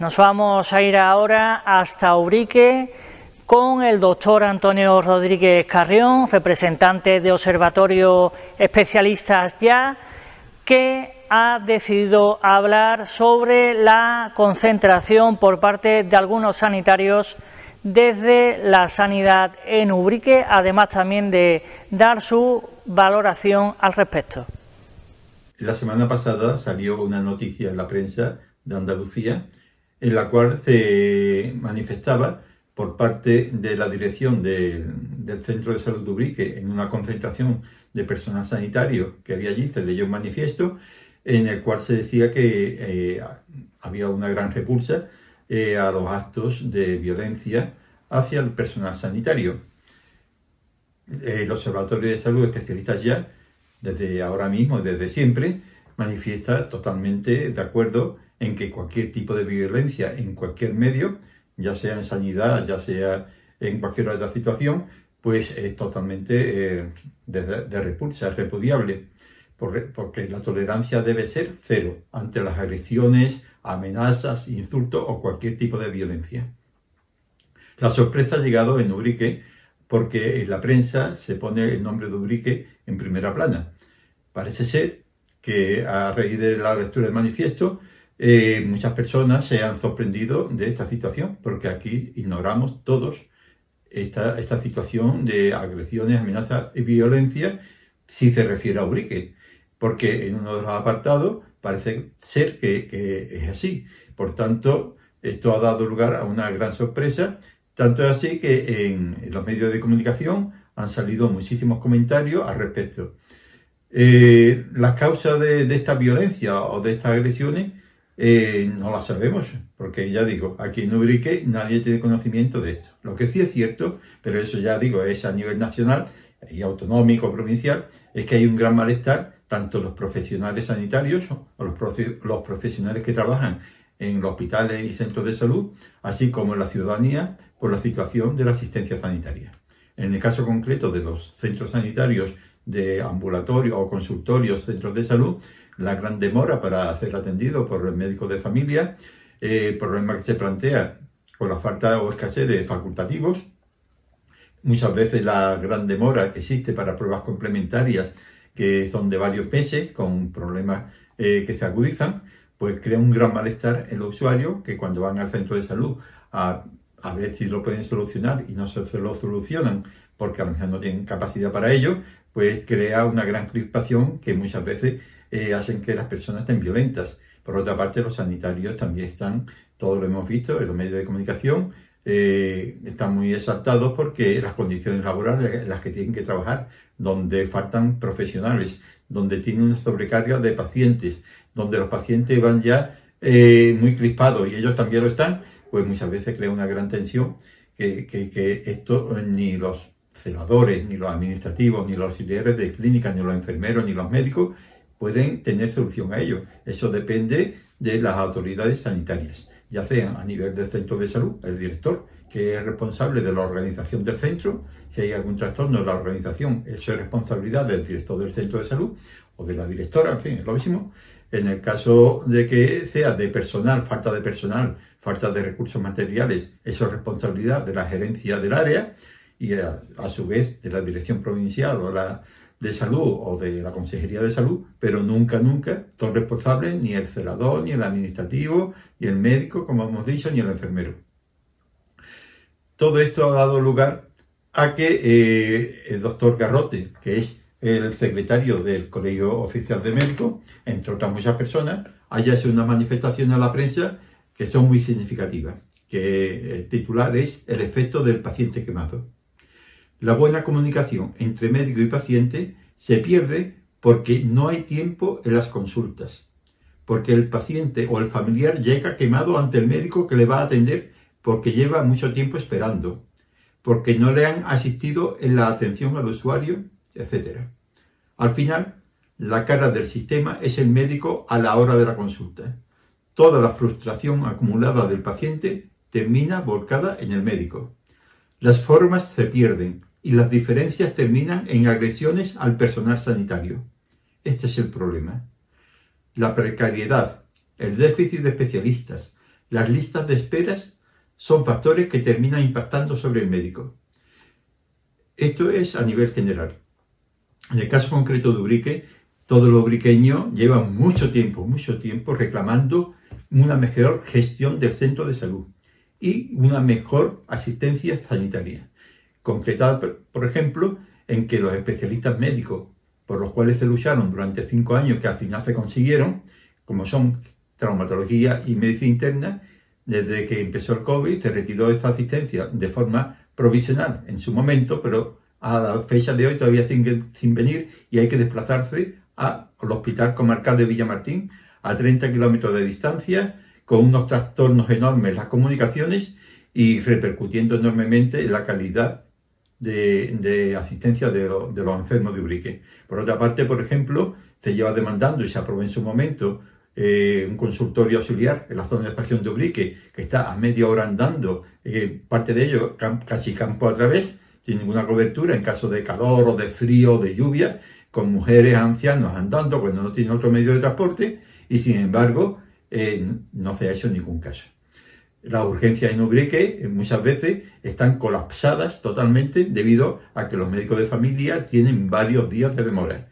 Nos vamos a ir ahora hasta Ubrique con el doctor Antonio Rodríguez Carrión, representante de Observatorio Especialistas Ya, que ha decidido hablar sobre la concentración por parte de algunos sanitarios desde la sanidad en Ubrique, además también de dar su valoración al respecto. La semana pasada salió una noticia en la prensa de Andalucía en la cual se manifestaba por parte de la dirección del Centro de Salud de Ubrique en una concentración de personal sanitario que había allí, se leyó un manifiesto en el cual se decía que eh, había una gran repulsa eh, a los actos de violencia hacia el personal sanitario. El Observatorio de Salud Especialistas ya, desde ahora mismo, desde siempre, manifiesta totalmente de acuerdo en que cualquier tipo de violencia en cualquier medio, ya sea en sanidad, ya sea en cualquier otra situación, pues es totalmente eh, de, repulsa, es repudiable, porque la tolerancia debe ser cero ante las agresiones, amenazas, insultos o cualquier tipo de violencia. La sorpresa ha llegado en Ubrique porque en la prensa se pone el nombre de Ubrique en primera plana. Parece ser que a raíz de la lectura del manifiesto, eh, muchas personas se han sorprendido de esta situación, porque aquí ignoramos todos esta, esta situación de agresiones, amenazas y violencia si se refiere a Ubrique, porque en uno de los apartados parece ser que, es así. Por tanto, esto ha dado lugar a una gran sorpresa, tanto es así que en, los medios de comunicación han salido muchísimos comentarios al respecto. Eh, las causas de, esta violencia o de estas agresiones eh, no la sabemos, porque ya digo, aquí en Ubrique nadie tiene conocimiento de esto. Lo que sí es cierto, pero eso ya digo, es a nivel nacional y autonómico, provincial, es que hay un gran malestar, tanto los profesionales sanitarios o los, los profesionales que trabajan en los hospitales y centros de salud, así como en la ciudadanía, por la situación de la asistencia sanitaria. En el caso concreto de los centros sanitarios de ambulatorio o consultorios, centros de salud, la gran demora para ser atendido por el médico de familia, eh, problema que se plantea con la falta o escasez de facultativos, muchas veces la gran demora que existe para pruebas complementarias que son de varios meses, con problemas eh, que se agudizan, pues crea un gran malestar en los usuarios que cuando van al centro de salud a, a ver si lo pueden solucionar y no se, lo solucionan porque a lo mejor no tienen capacidad para ello, pues crea una gran crispación que muchas veces eh, hacen que las personas estén violentas. Por otra parte, los sanitarios también están, todo lo hemos visto en los medios de comunicación, eh, están muy exaltados porque las condiciones laborales en las que tienen que trabajar, donde faltan profesionales, donde tienen una sobrecarga de pacientes, donde los pacientes van ya eh, muy crispados y ellos también lo están, pues muchas veces crea una gran tensión que, que esto ni los celadores, ni los administrativos, ni los auxiliares de clínica, ni los enfermeros, ni los médicos pueden tener solución a ello. Eso depende de las autoridades sanitarias, ya sean a nivel del centro de salud, el director, que es responsable de la organización del centro, si hay algún trastorno en la organización, eso es responsabilidad del director del centro de salud o de la directora, en fin, es lo mismo. En el caso de que sea de personal, falta de personal, falta de recursos materiales, eso es responsabilidad de la gerencia del área y a, a su vez de la dirección provincial o la de salud o de la Consejería de Salud, pero nunca, nunca son responsables ni el celador, ni el administrativo, ni el médico, como hemos dicho, ni el enfermero. Todo esto ha dado lugar a que eh, el doctor Garrote, que es el secretario del Colegio Oficial de Médicos, entre otras muchas personas, haya hecho una manifestación a la prensa que son muy significativas, que el titular es El efecto del paciente quemado. La buena comunicación entre médico y paciente se pierde porque no hay tiempo en las consultas, porque el paciente o el familiar llega quemado ante el médico que le va a atender porque lleva mucho tiempo esperando, porque no le han asistido en la atención al usuario, etc. Al final, la cara del sistema es el médico a la hora de la consulta. Toda la frustración acumulada del paciente termina volcada en el médico. Las formas se pierden, y las diferencias terminan en agresiones al personal sanitario. Este es el problema. La precariedad, el déficit de especialistas, las listas de esperas son factores que terminan impactando sobre el médico. Esto es a nivel general. En el caso concreto de Ubrique, todos los ubriqueños llevan mucho tiempo, mucho tiempo reclamando una mejor gestión del centro de salud y una mejor asistencia sanitaria. Concretada, por ejemplo, en que los especialistas médicos, por los cuales se lucharon durante cinco años, que al final se consiguieron, como son traumatología y medicina interna, desde que empezó el COVID se retiró esa asistencia de forma provisional en su momento, pero a la fecha de hoy todavía sin, sin venir y hay que desplazarse al Hospital Comarcal de Villamartín a 30 kilómetros de distancia, con unos trastornos enormes las comunicaciones y repercutiendo enormemente en la calidad de, asistencia de, los enfermos de Ubrique. Por otra parte, por ejemplo, se lleva demandando y se aprobó en su momento eh, un consultorio auxiliar en la zona de expansión de Ubrique, que está a media hora andando, eh, parte de ello casi campo a través, sin ninguna cobertura en caso de calor o de frío o de lluvia, con mujeres ancianos andando cuando no tienen otro medio de transporte, y sin embargo eh, no se ha hecho ningún caso. Las urgencias en Ubrique muchas veces están colapsadas totalmente debido a que los médicos de familia tienen varios días de demora